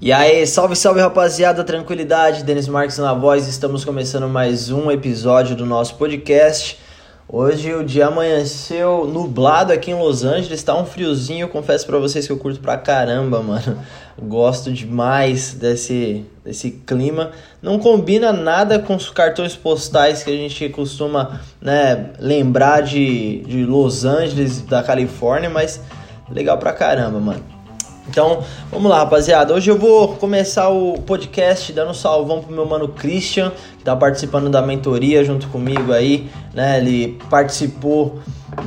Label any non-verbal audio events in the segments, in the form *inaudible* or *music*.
E aí, salve, salve rapaziada, tranquilidade, Denis Marques na voz, estamos começando mais um episódio do nosso podcast. Hoje o dia amanheceu nublado aqui em Los Angeles, tá um friozinho, confesso para vocês que eu curto pra caramba, *laughs* mano. Gosto demais desse, desse clima. Não combina nada com os cartões postais que a gente costuma né, lembrar de, de Los Angeles, da Califórnia, mas legal pra caramba, mano. Então, vamos lá, rapaziada. Hoje eu vou começar o podcast dando um salvão pro meu mano Christian, que tá participando da mentoria junto comigo aí, né? Ele participou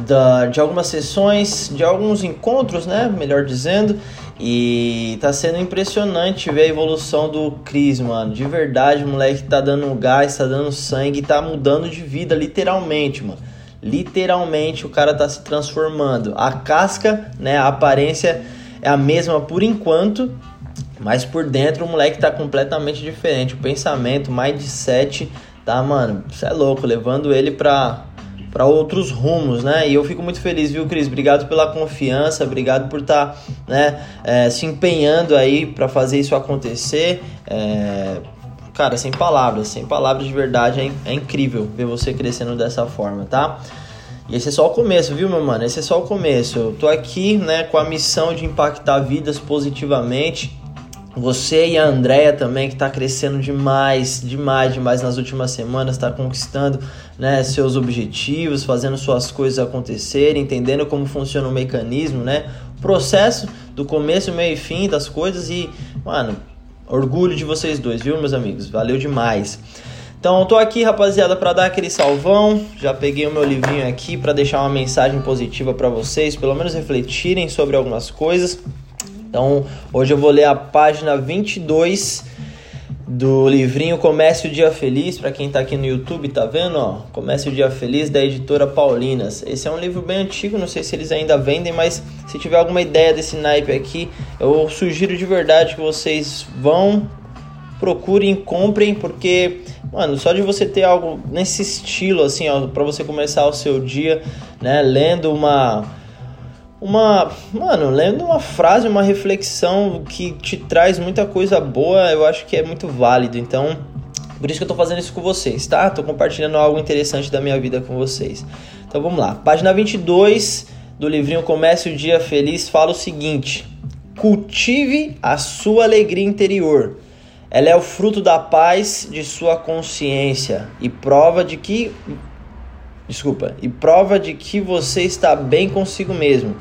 da, de algumas sessões, de alguns encontros, né? Melhor dizendo. E tá sendo impressionante ver a evolução do Cris, mano. De verdade, o moleque tá dando gás, tá dando sangue, tá mudando de vida, literalmente, mano. Literalmente o cara tá se transformando. A casca, né? A aparência é a mesma por enquanto, mas por dentro o moleque tá completamente diferente. O pensamento, mindset, tá, mano? Você é louco, levando ele pra, pra outros rumos, né? E eu fico muito feliz, viu, Cris? Obrigado pela confiança, obrigado por estar, tá, né, é, se empenhando aí para fazer isso acontecer. É, cara, sem palavras, sem palavras de verdade, é, é incrível ver você crescendo dessa forma, tá? E esse é só o começo, viu, meu mano? Esse é só o começo. Eu tô aqui, né, com a missão de impactar vidas positivamente. Você e a Andrea também, que está crescendo demais, demais, demais nas últimas semanas, está conquistando né, seus objetivos, fazendo suas coisas acontecerem, entendendo como funciona o mecanismo, né? Processo do começo, meio e fim das coisas e, mano, orgulho de vocês dois, viu, meus amigos? Valeu demais. Então, eu tô aqui, rapaziada, para dar aquele salvão. Já peguei o meu livrinho aqui para deixar uma mensagem positiva para vocês, pelo menos refletirem sobre algumas coisas. Então, hoje eu vou ler a página 22 do livrinho Comece o Dia Feliz, para quem tá aqui no YouTube, tá vendo, ó? Comece o Dia Feliz da editora Paulinas. Esse é um livro bem antigo, não sei se eles ainda vendem, mas se tiver alguma ideia desse naipe aqui, eu sugiro de verdade que vocês vão procurem, comprem, porque, mano, só de você ter algo nesse estilo, assim, ó, pra você começar o seu dia, né, lendo uma. Uma. Mano, lendo uma frase, uma reflexão que te traz muita coisa boa, eu acho que é muito válido. Então, por isso que eu tô fazendo isso com vocês, tá? Tô compartilhando algo interessante da minha vida com vocês. Então vamos lá. Página 22 do livrinho Comece o Dia Feliz fala o seguinte: Cultive a sua alegria interior ela é o fruto da paz de sua consciência e prova de que desculpa, e prova de que você está bem consigo mesmo.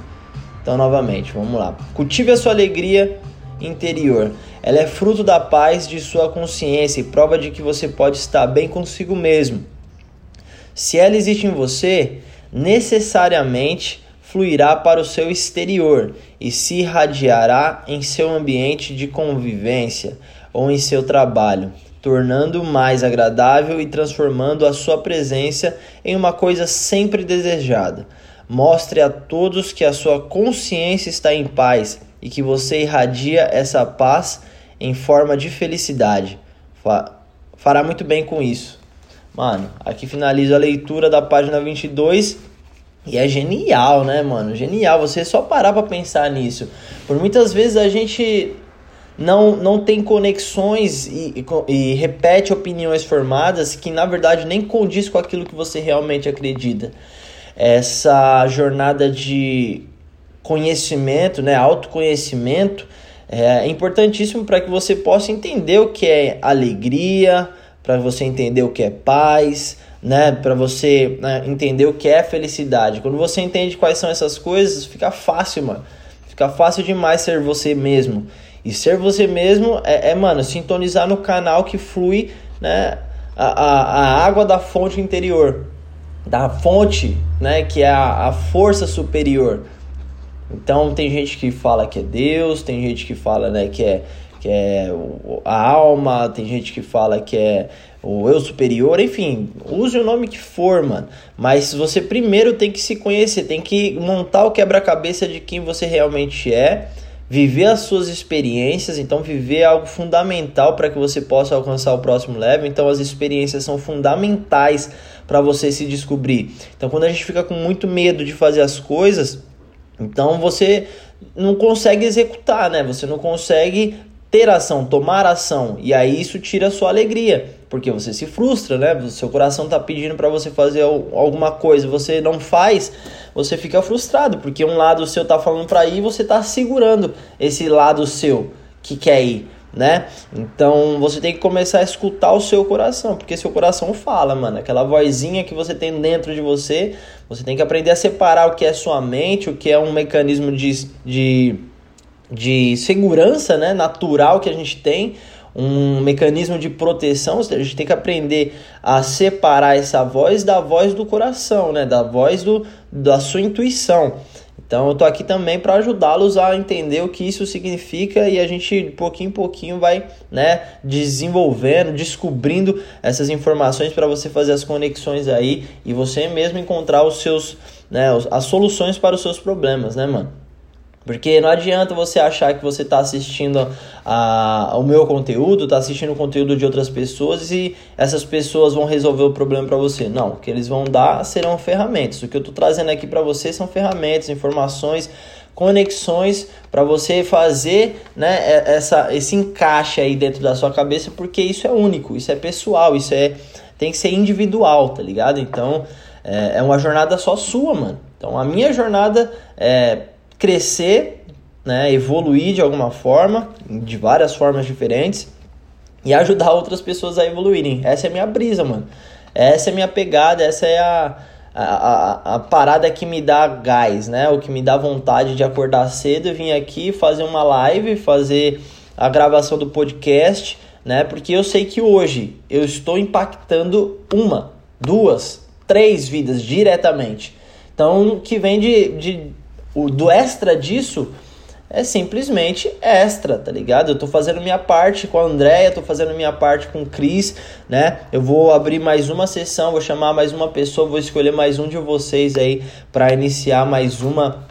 Então, novamente, vamos lá. Cultive a sua alegria interior. Ela é fruto da paz de sua consciência e prova de que você pode estar bem consigo mesmo. Se ela existe em você, necessariamente fluirá para o seu exterior e se irradiará em seu ambiente de convivência ou em seu trabalho, tornando mais agradável e transformando a sua presença em uma coisa sempre desejada. Mostre a todos que a sua consciência está em paz e que você irradia essa paz em forma de felicidade. Fará muito bem com isso. Mano, aqui finalizo a leitura da página 22 e é genial, né, mano? Genial você só parar para pensar nisso. Por muitas vezes a gente não, não tem conexões e, e, e, repete opiniões formadas que na verdade nem condiz com aquilo que você realmente acredita. Essa jornada de conhecimento, né, autoconhecimento, é importantíssimo para que você possa entender o que é alegria, para você entender o que é paz, né, para você né, entender o que é felicidade. Quando você entende quais são essas coisas, fica fácil, mano. Fica fácil demais ser você mesmo. E ser você mesmo é, é mano, sintonizar no canal que flui né, a, a, a água da fonte interior, da fonte, né, que é a, a força superior. Então tem gente que fala que é Deus, tem gente que fala né, que é, que é a alma, tem gente que fala que é o eu superior, enfim, use o nome que for, mano. Mas você primeiro tem que se conhecer, tem que montar o quebra-cabeça de quem você realmente é viver as suas experiências, então viver é algo fundamental para que você possa alcançar o próximo level. Então as experiências são fundamentais para você se descobrir. Então quando a gente fica com muito medo de fazer as coisas, então você não consegue executar, né? Você não consegue ter ação, tomar ação, e aí isso tira a sua alegria, porque você se frustra, né? O seu coração tá pedindo para você fazer alguma coisa, você não faz, você fica frustrado, porque um lado seu tá falando para ir, você tá segurando esse lado seu que quer ir, né? Então você tem que começar a escutar o seu coração, porque seu coração fala, mano, aquela vozinha que você tem dentro de você, você tem que aprender a separar o que é sua mente, o que é um mecanismo de, de de segurança né, natural que a gente tem, um mecanismo de proteção, a gente tem que aprender a separar essa voz da voz do coração, né, da voz do, da sua intuição. Então eu tô aqui também para ajudá-los a entender o que isso significa e a gente pouquinho em pouquinho vai, né, desenvolvendo, descobrindo essas informações para você fazer as conexões aí e você mesmo encontrar os seus, né, as soluções para os seus problemas, né, mano? Porque não adianta você achar que você está assistindo a, o meu conteúdo, está assistindo o conteúdo de outras pessoas e essas pessoas vão resolver o problema para você. Não, o que eles vão dar serão ferramentas. O que eu estou trazendo aqui para você são ferramentas, informações, conexões para você fazer né, essa, esse encaixe aí dentro da sua cabeça, porque isso é único, isso é pessoal, isso é tem que ser individual, tá ligado? Então é, é uma jornada só sua, mano. Então a minha jornada é crescer, né, evoluir de alguma forma, de várias formas diferentes, e ajudar outras pessoas a evoluírem. Essa é a minha brisa, mano. Essa é a minha pegada, essa é a, a, a, parada que me dá gás, né? O que me dá vontade de acordar cedo vir aqui fazer uma live, fazer a gravação do podcast, né? Porque eu sei que hoje eu estou impactando uma, duas, três vidas diretamente. Então, que vem de, de o do extra disso é simplesmente extra, tá ligado? Eu tô fazendo minha parte com a Andréia, tô fazendo minha parte com o Cris, né? Eu vou abrir mais uma sessão, vou chamar mais uma pessoa, vou escolher mais um de vocês aí para iniciar mais uma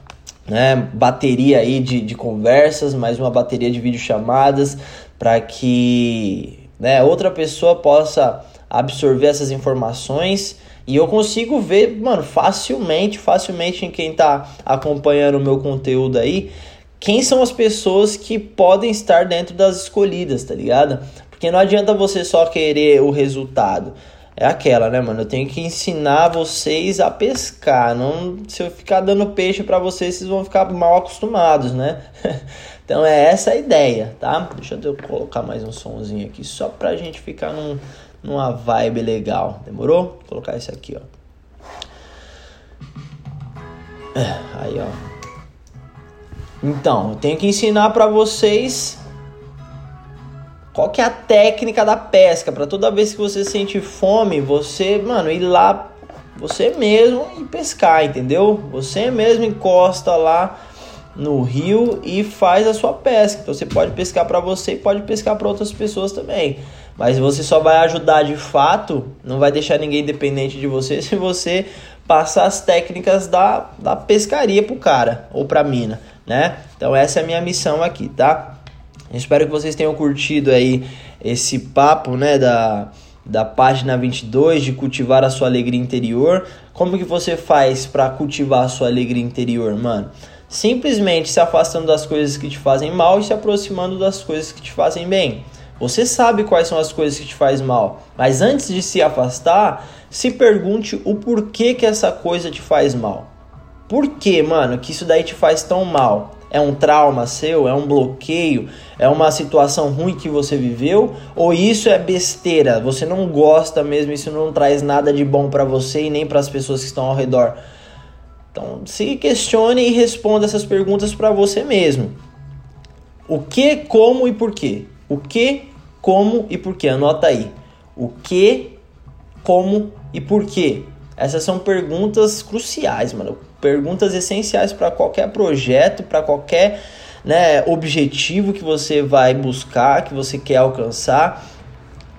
né, bateria aí de, de conversas, mais uma bateria de videochamadas, para que né, outra pessoa possa absorver essas informações e eu consigo ver, mano, facilmente, facilmente em quem tá acompanhando o meu conteúdo aí, quem são as pessoas que podem estar dentro das escolhidas, tá ligado? Porque não adianta você só querer o resultado. É aquela, né, mano? Eu tenho que ensinar vocês a pescar. Não, se eu ficar dando peixe para vocês, vocês vão ficar mal acostumados, né? *laughs* então é essa a ideia, tá? Deixa eu colocar mais um sonzinho aqui só pra gente ficar num numa vibe legal. Demorou? Vou colocar esse aqui, ó. É, aí, ó. Então, eu tenho que ensinar para vocês qual que é a técnica da pesca para toda vez que você sente fome, você, mano, ir lá você mesmo e pescar, entendeu? Você mesmo encosta lá no rio e faz a sua pesca. Então você pode pescar para você e pode pescar para outras pessoas também. Mas você só vai ajudar de fato, não vai deixar ninguém dependente de você *laughs* se você passar as técnicas da, da pescaria pro cara ou pra mina, né? Então essa é a minha missão aqui, tá? Espero que vocês tenham curtido aí esse papo, né, da, da página 22 de cultivar a sua alegria interior. Como que você faz para cultivar a sua alegria interior, mano? Simplesmente se afastando das coisas que te fazem mal e se aproximando das coisas que te fazem bem. Você sabe quais são as coisas que te faz mal, mas antes de se afastar, se pergunte o porquê que essa coisa te faz mal. Por que, mano, que isso daí te faz tão mal? É um trauma seu? É um bloqueio? É uma situação ruim que você viveu? Ou isso é besteira? Você não gosta mesmo, isso não traz nada de bom para você e nem para as pessoas que estão ao redor. Então, se questione e responda essas perguntas para você mesmo. O que, como e por quê? O que, como e por quê? Anota aí. O que, como e por quê? Essas são perguntas cruciais, mano. Perguntas essenciais para qualquer projeto, para qualquer né, objetivo que você vai buscar, que você quer alcançar.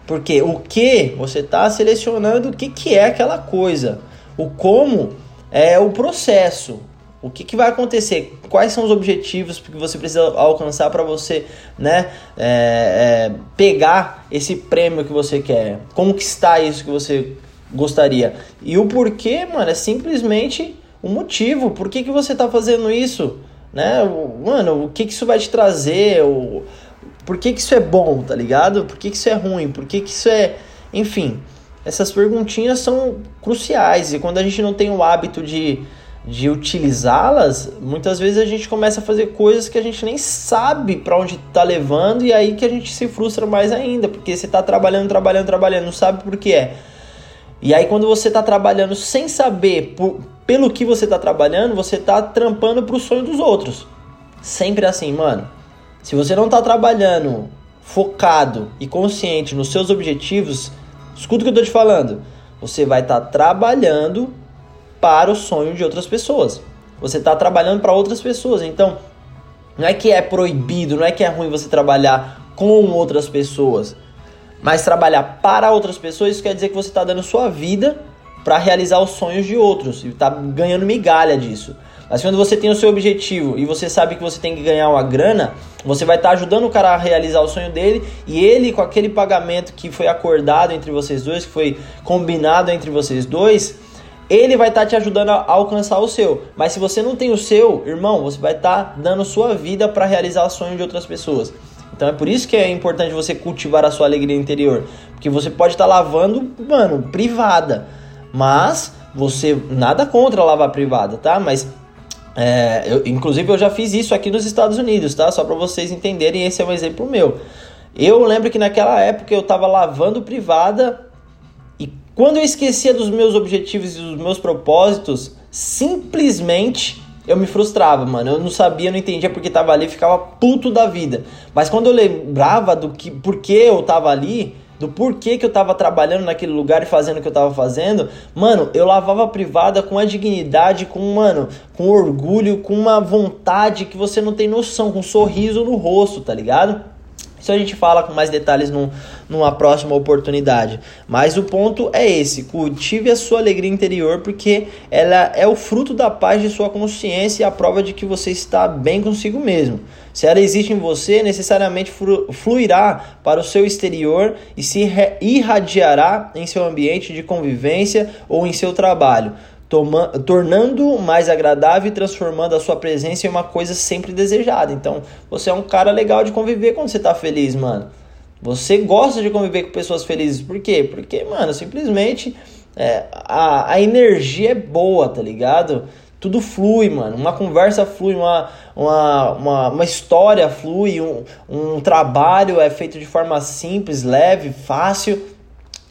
Porque o que você está selecionando o que, que é aquela coisa. O como é o processo. O que, que vai acontecer? Quais são os objetivos que você precisa alcançar para você né, é, é, pegar esse prêmio que você quer? Conquistar isso que você gostaria? E o porquê, mano, é simplesmente o motivo. Por que, que você está fazendo isso? Né? Mano, o que, que isso vai te trazer? O, por que, que isso é bom, tá ligado? Por que, que isso é ruim? Por que, que isso é. Enfim, essas perguntinhas são cruciais e quando a gente não tem o hábito de, de utilizá-las, muitas vezes a gente começa a fazer coisas que a gente nem sabe para onde tá levando e aí que a gente se frustra mais ainda, porque você tá trabalhando, trabalhando, trabalhando, não sabe por que é. E aí quando você tá trabalhando sem saber por, pelo que você tá trabalhando, você tá trampando pro sonho dos outros. Sempre assim, mano. Se você não tá trabalhando focado e consciente nos seus objetivos, escuta o que eu tô te falando. Você vai estar tá trabalhando para o sonho de outras pessoas. Você está trabalhando para outras pessoas. Então, não é que é proibido, não é que é ruim você trabalhar com outras pessoas. Mas trabalhar para outras pessoas, isso quer dizer que você está dando sua vida para realizar os sonhos de outros e está ganhando migalha disso. Mas quando você tem o seu objetivo e você sabe que você tem que ganhar uma grana, você vai estar tá ajudando o cara a realizar o sonho dele e ele, com aquele pagamento que foi acordado entre vocês dois, que foi combinado entre vocês dois, ele vai estar tá te ajudando a alcançar o seu. Mas se você não tem o seu, irmão, você vai estar tá dando sua vida para realizar o sonho de outras pessoas. Então é por isso que é importante você cultivar a sua alegria interior. Porque você pode estar lavando, mano, privada. Mas você. Nada contra lavar privada, tá? Mas é, eu, inclusive eu já fiz isso aqui nos Estados Unidos, tá? Só para vocês entenderem, esse é um exemplo meu. Eu lembro que naquela época eu estava lavando privada quando eu esquecia dos meus objetivos e dos meus propósitos, simplesmente eu me frustrava, mano. Eu não sabia, não entendia porque tava ali, ficava puto da vida. Mas quando eu lembrava do que, por que eu tava ali, do porquê que eu tava trabalhando naquele lugar e fazendo o que eu tava fazendo, mano, eu lavava a privada com a dignidade, com, mano, com orgulho, com uma vontade que você não tem noção, com um sorriso no rosto, tá ligado? Isso a gente fala com mais detalhes num, numa próxima oportunidade. Mas o ponto é esse: cultive a sua alegria interior, porque ela é o fruto da paz de sua consciência e a prova de que você está bem consigo mesmo. Se ela existe em você, necessariamente fluirá para o seu exterior e se irradiará em seu ambiente de convivência ou em seu trabalho toma, tornando mais agradável e transformando a sua presença em uma coisa sempre desejada. Então, você é um cara legal de conviver quando você tá feliz, mano. Você gosta de conviver com pessoas felizes. Por quê? Porque, mano, simplesmente é, a, a energia é boa, tá ligado? Tudo flui, mano. Uma conversa flui, uma, uma, uma, uma história flui, um, um trabalho é feito de forma simples, leve, fácil,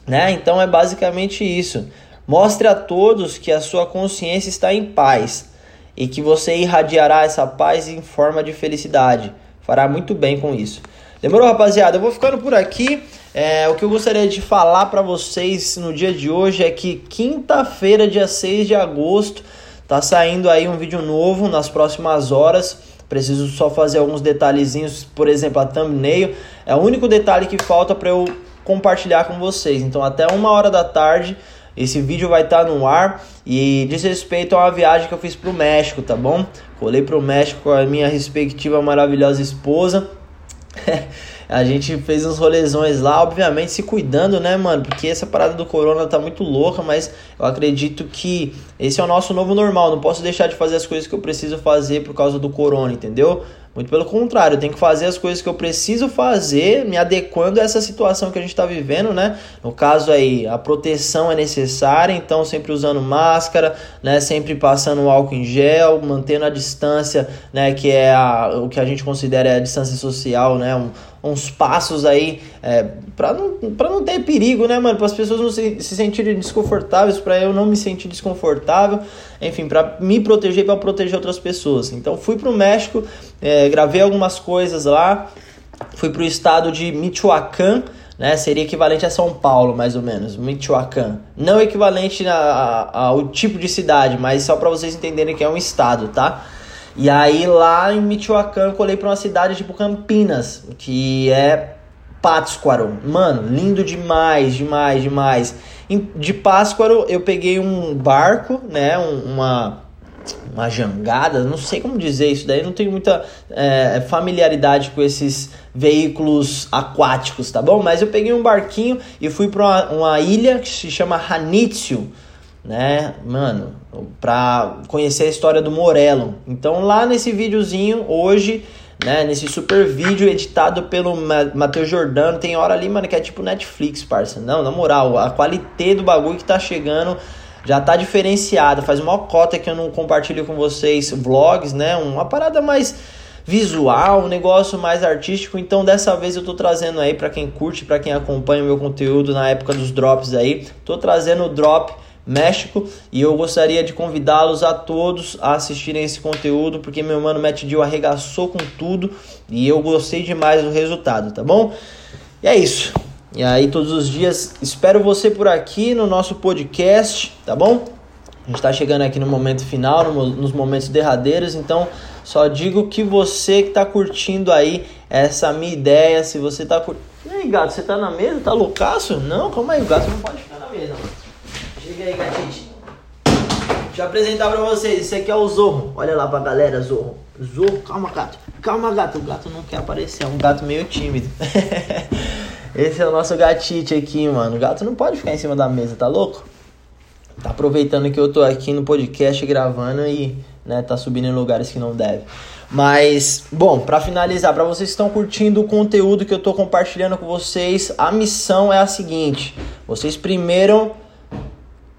né? Então é basicamente isso. Mostre a todos que a sua consciência está em paz e que você irradiará essa paz em forma de felicidade. Fará muito bem com isso. Demorou, rapaziada? Eu vou ficando por aqui. É, o que eu gostaria de falar para vocês no dia de hoje é que quinta-feira, dia 6 de agosto, tá saindo aí um vídeo novo nas próximas horas. Preciso só fazer alguns detalhezinhos, por exemplo, a thumbnail. É o único detalhe que falta para eu compartilhar com vocês. Então, até uma hora da tarde esse vídeo vai estar tá no ar e diz respeito a uma viagem que eu fiz pro México, tá bom? Colei pro México com a minha respectiva maravilhosa esposa. *laughs* a gente fez uns rolezões lá, obviamente se cuidando, né, mano? Porque essa parada do corona tá muito louca, mas eu acredito que esse é o nosso novo normal. Não posso deixar de fazer as coisas que eu preciso fazer por causa do corona, entendeu? Muito pelo contrário, eu tenho que fazer as coisas que eu preciso fazer, me adequando a essa situação que a gente está vivendo, né? No caso aí, a proteção é necessária, então sempre usando máscara, né? Sempre passando álcool em gel, mantendo a distância, né? Que é a, o que a gente considera a distância social, né? Um, uns passos aí é, para não, não ter perigo, né, mano? Para as pessoas não se, se sentirem desconfortáveis, para eu não me sentir desconfortável, enfim, para me proteger e para proteger outras pessoas. Então fui para o México, é, gravei algumas coisas lá, fui para o estado de Michoacán, né? Seria equivalente a São Paulo, mais ou menos, Michoacán. Não equivalente a, a, ao tipo de cidade, mas só para vocês entenderem que é um estado, tá? E aí lá em Michoacán colei para uma cidade tipo Campinas, que é Pátzcuaro. Mano, lindo demais, demais, demais. De Pátzcuaro eu peguei um barco, né, uma uma jangada, não sei como dizer isso daí, não tenho muita é, familiaridade com esses veículos aquáticos, tá bom? Mas eu peguei um barquinho e fui para uma, uma ilha que se chama Hanitsu, né, mano, pra conhecer a história do Morello. Então lá nesse videozinho, hoje, né? Nesse super vídeo editado pelo Matheus Jordano. Tem hora ali, mano, que é tipo Netflix, parça. Não, na moral, a qualidade do bagulho que tá chegando já tá diferenciada. Faz uma cota que eu não compartilho com vocês vlogs, né? Uma parada mais visual, um negócio mais artístico. Então dessa vez eu tô trazendo aí para quem curte, para quem acompanha o meu conteúdo na época dos drops aí, tô trazendo o drop México e eu gostaria de convidá-los a todos a assistirem esse conteúdo porque meu mano Matt Dill arregaçou com tudo e eu gostei demais do resultado, tá bom? E é isso. E aí todos os dias espero você por aqui no nosso podcast, tá bom? A gente está chegando aqui no momento final, no, nos momentos derradeiros, então só digo que você que está curtindo aí essa minha ideia, se você está curtindo. E aí, gato, você tá na mesa? Tá loucaço? Não, calma aí, o gato não pode ficar na mesa. Chega aí, gatite. Deixa eu apresentar pra vocês. Esse aqui é o Zorro. Olha lá pra galera, Zorro. Zorro, calma, gato. Calma, gato. O gato não quer aparecer. É um gato meio tímido. *laughs* Esse é o nosso gatite aqui, mano. O gato não pode ficar em cima da mesa, tá louco? Tá aproveitando que eu tô aqui no podcast gravando e, né, tá subindo em lugares que não deve. Mas, bom, para finalizar, para vocês que estão curtindo o conteúdo que eu tô compartilhando com vocês, a missão é a seguinte: vocês primeiro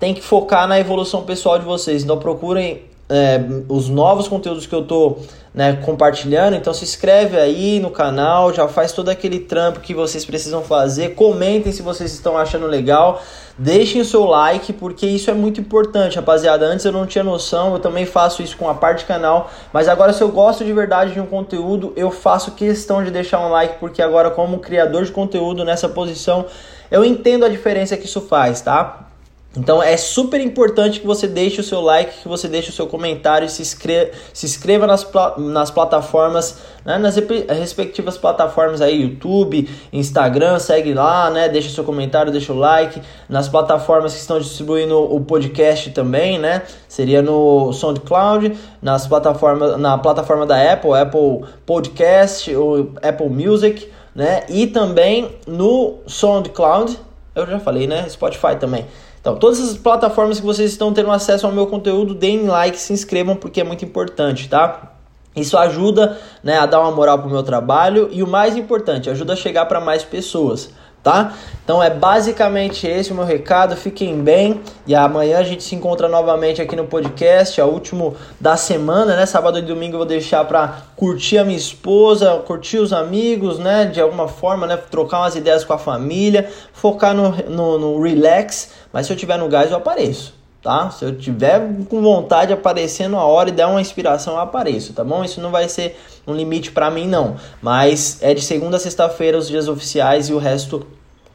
têm que focar na evolução pessoal de vocês. Então procurem é, os novos conteúdos que eu tô né, compartilhando. Então se inscreve aí no canal, já faz todo aquele trampo que vocês precisam fazer. Comentem se vocês estão achando legal. Deixem o seu like, porque isso é muito importante, rapaziada. Antes eu não tinha noção, eu também faço isso com a parte canal. Mas agora, se eu gosto de verdade de um conteúdo, eu faço questão de deixar um like, porque agora, como criador de conteúdo nessa posição, eu entendo a diferença que isso faz, tá? Então é super importante que você deixe o seu like, que você deixe o seu comentário, se inscreva, se inscreva nas, nas plataformas, né, nas respectivas plataformas aí, YouTube, Instagram, segue lá, né, deixa o seu comentário, deixa o like, nas plataformas que estão distribuindo o podcast também, né, seria no SoundCloud, nas plataformas, na plataforma da Apple, Apple Podcast ou Apple Music, né, e também no SoundCloud, eu já falei, né, Spotify também. Então, todas as plataformas que vocês estão tendo acesso ao meu conteúdo, deem like, se inscrevam porque é muito importante, tá? Isso ajuda né, a dar uma moral pro meu trabalho e o mais importante, ajuda a chegar para mais pessoas tá? Então é basicamente esse o meu recado. Fiquem bem e amanhã a gente se encontra novamente aqui no podcast, é o último da semana, né? Sábado e domingo eu vou deixar para curtir a minha esposa, curtir os amigos, né? De alguma forma, né? Trocar umas ideias com a família, focar no, no, no relax. Mas se eu tiver no gás, eu apareço tá? Se eu tiver com vontade de aparecer hora e der uma inspiração, eu apareço, tá bom? Isso não vai ser um limite para mim, não. Mas é de segunda a sexta-feira os dias oficiais e o resto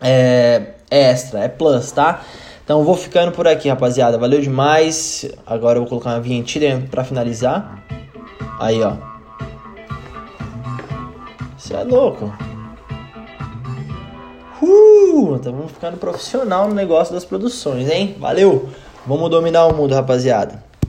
é, é extra, é plus, tá? Então vou ficando por aqui, rapaziada. Valeu demais. Agora eu vou colocar uma vinhetinha para finalizar. Aí, ó. Você é louco. Uh, estamos ficando profissional no negócio das produções, hein? Valeu! Vamos dominar o mundo, rapaziada.